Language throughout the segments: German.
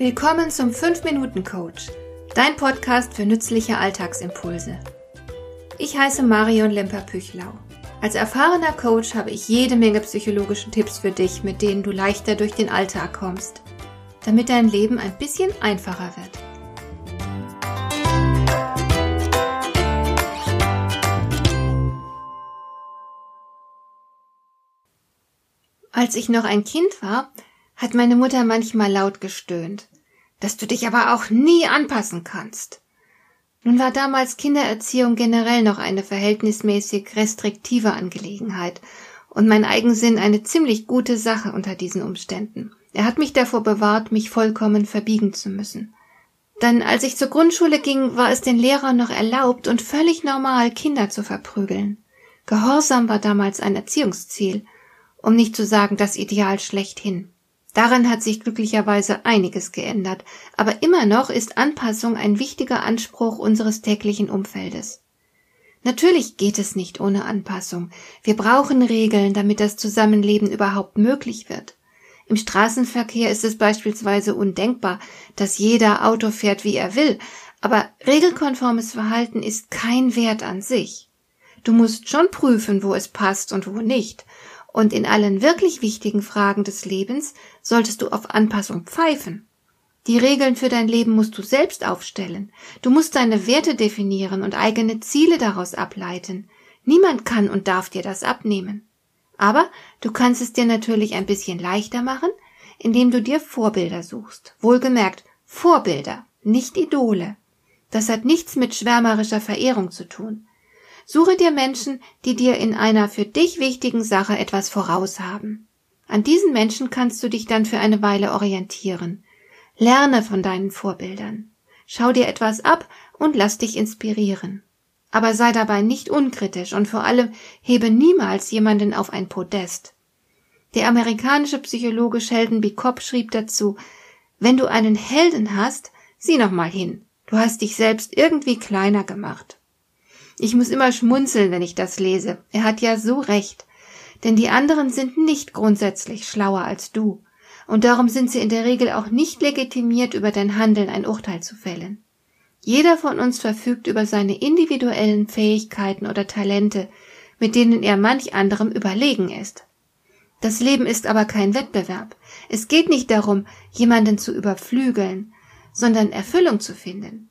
Willkommen zum 5-Minuten-Coach, dein Podcast für nützliche Alltagsimpulse. Ich heiße Marion Lemper-Püchlau. Als erfahrener Coach habe ich jede Menge psychologische Tipps für dich, mit denen du leichter durch den Alltag kommst, damit dein Leben ein bisschen einfacher wird. Als ich noch ein Kind war, hat meine Mutter manchmal laut gestöhnt, dass du dich aber auch nie anpassen kannst. Nun war damals Kindererziehung generell noch eine verhältnismäßig restriktive Angelegenheit und mein Eigensinn eine ziemlich gute Sache unter diesen Umständen. Er hat mich davor bewahrt, mich vollkommen verbiegen zu müssen. Dann, als ich zur Grundschule ging, war es den Lehrern noch erlaubt und völlig normal, Kinder zu verprügeln. Gehorsam war damals ein Erziehungsziel, um nicht zu sagen das Ideal schlechthin. Daran hat sich glücklicherweise einiges geändert, aber immer noch ist Anpassung ein wichtiger Anspruch unseres täglichen Umfeldes. Natürlich geht es nicht ohne Anpassung. Wir brauchen Regeln, damit das Zusammenleben überhaupt möglich wird. Im Straßenverkehr ist es beispielsweise undenkbar, dass jeder Auto fährt, wie er will, aber regelkonformes Verhalten ist kein Wert an sich. Du musst schon prüfen, wo es passt und wo nicht, und in allen wirklich wichtigen Fragen des Lebens solltest du auf Anpassung pfeifen. Die Regeln für dein Leben musst du selbst aufstellen. Du musst deine Werte definieren und eigene Ziele daraus ableiten. Niemand kann und darf dir das abnehmen. Aber du kannst es dir natürlich ein bisschen leichter machen, indem du dir Vorbilder suchst. Wohlgemerkt, Vorbilder, nicht Idole. Das hat nichts mit schwärmerischer Verehrung zu tun. Suche dir Menschen, die dir in einer für dich wichtigen Sache etwas voraus haben. An diesen Menschen kannst du dich dann für eine Weile orientieren. Lerne von deinen Vorbildern. Schau dir etwas ab und lass dich inspirieren. Aber sei dabei nicht unkritisch und vor allem hebe niemals jemanden auf ein Podest. Der amerikanische Psychologe Sheldon B. Cobb schrieb dazu, wenn du einen Helden hast, sieh noch mal hin. Du hast dich selbst irgendwie kleiner gemacht. Ich muss immer schmunzeln, wenn ich das lese. Er hat ja so recht. Denn die anderen sind nicht grundsätzlich schlauer als du. Und darum sind sie in der Regel auch nicht legitimiert, über dein Handeln ein Urteil zu fällen. Jeder von uns verfügt über seine individuellen Fähigkeiten oder Talente, mit denen er manch anderem überlegen ist. Das Leben ist aber kein Wettbewerb. Es geht nicht darum, jemanden zu überflügeln, sondern Erfüllung zu finden.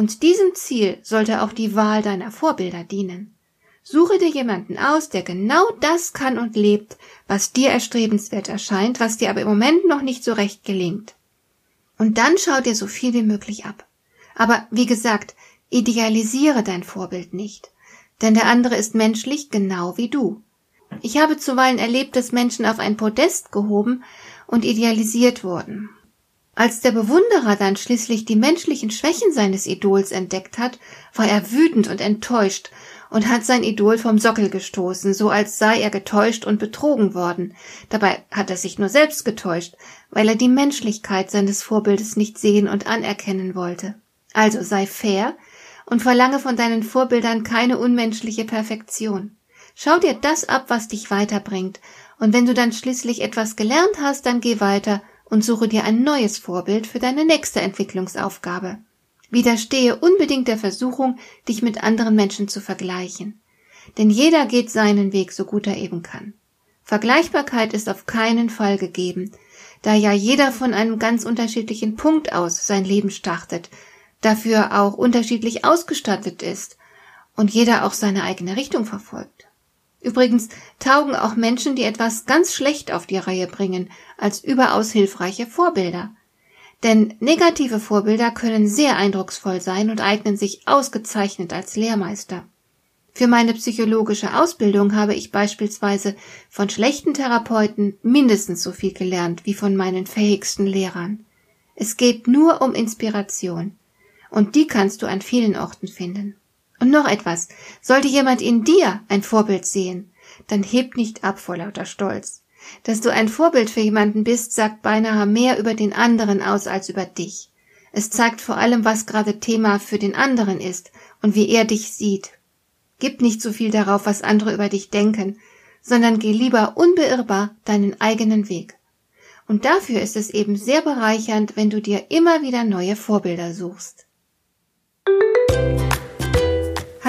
Und diesem Ziel sollte auch die Wahl deiner Vorbilder dienen. Suche dir jemanden aus, der genau das kann und lebt, was dir erstrebenswert erscheint, was dir aber im Moment noch nicht so recht gelingt. Und dann schau dir so viel wie möglich ab. Aber wie gesagt, idealisiere dein Vorbild nicht, denn der andere ist menschlich genau wie du. Ich habe zuweilen erlebt, dass Menschen auf ein Podest gehoben und idealisiert wurden. Als der Bewunderer dann schließlich die menschlichen Schwächen seines Idols entdeckt hat, war er wütend und enttäuscht und hat sein Idol vom Sockel gestoßen, so als sei er getäuscht und betrogen worden. Dabei hat er sich nur selbst getäuscht, weil er die Menschlichkeit seines Vorbildes nicht sehen und anerkennen wollte. Also sei fair und verlange von deinen Vorbildern keine unmenschliche Perfektion. Schau dir das ab, was dich weiterbringt, und wenn du dann schließlich etwas gelernt hast, dann geh weiter und suche dir ein neues Vorbild für deine nächste Entwicklungsaufgabe. Widerstehe unbedingt der Versuchung, dich mit anderen Menschen zu vergleichen. Denn jeder geht seinen Weg so gut er eben kann. Vergleichbarkeit ist auf keinen Fall gegeben, da ja jeder von einem ganz unterschiedlichen Punkt aus sein Leben startet, dafür auch unterschiedlich ausgestattet ist und jeder auch seine eigene Richtung verfolgt. Übrigens taugen auch Menschen, die etwas ganz schlecht auf die Reihe bringen, als überaus hilfreiche Vorbilder. Denn negative Vorbilder können sehr eindrucksvoll sein und eignen sich ausgezeichnet als Lehrmeister. Für meine psychologische Ausbildung habe ich beispielsweise von schlechten Therapeuten mindestens so viel gelernt wie von meinen fähigsten Lehrern. Es geht nur um Inspiration. Und die kannst du an vielen Orten finden. Und noch etwas. Sollte jemand in dir ein Vorbild sehen, dann heb nicht ab vor lauter Stolz. Dass du ein Vorbild für jemanden bist, sagt beinahe mehr über den anderen aus als über dich. Es zeigt vor allem, was gerade Thema für den anderen ist und wie er dich sieht. Gib nicht so viel darauf, was andere über dich denken, sondern geh lieber unbeirrbar deinen eigenen Weg. Und dafür ist es eben sehr bereichernd, wenn du dir immer wieder neue Vorbilder suchst.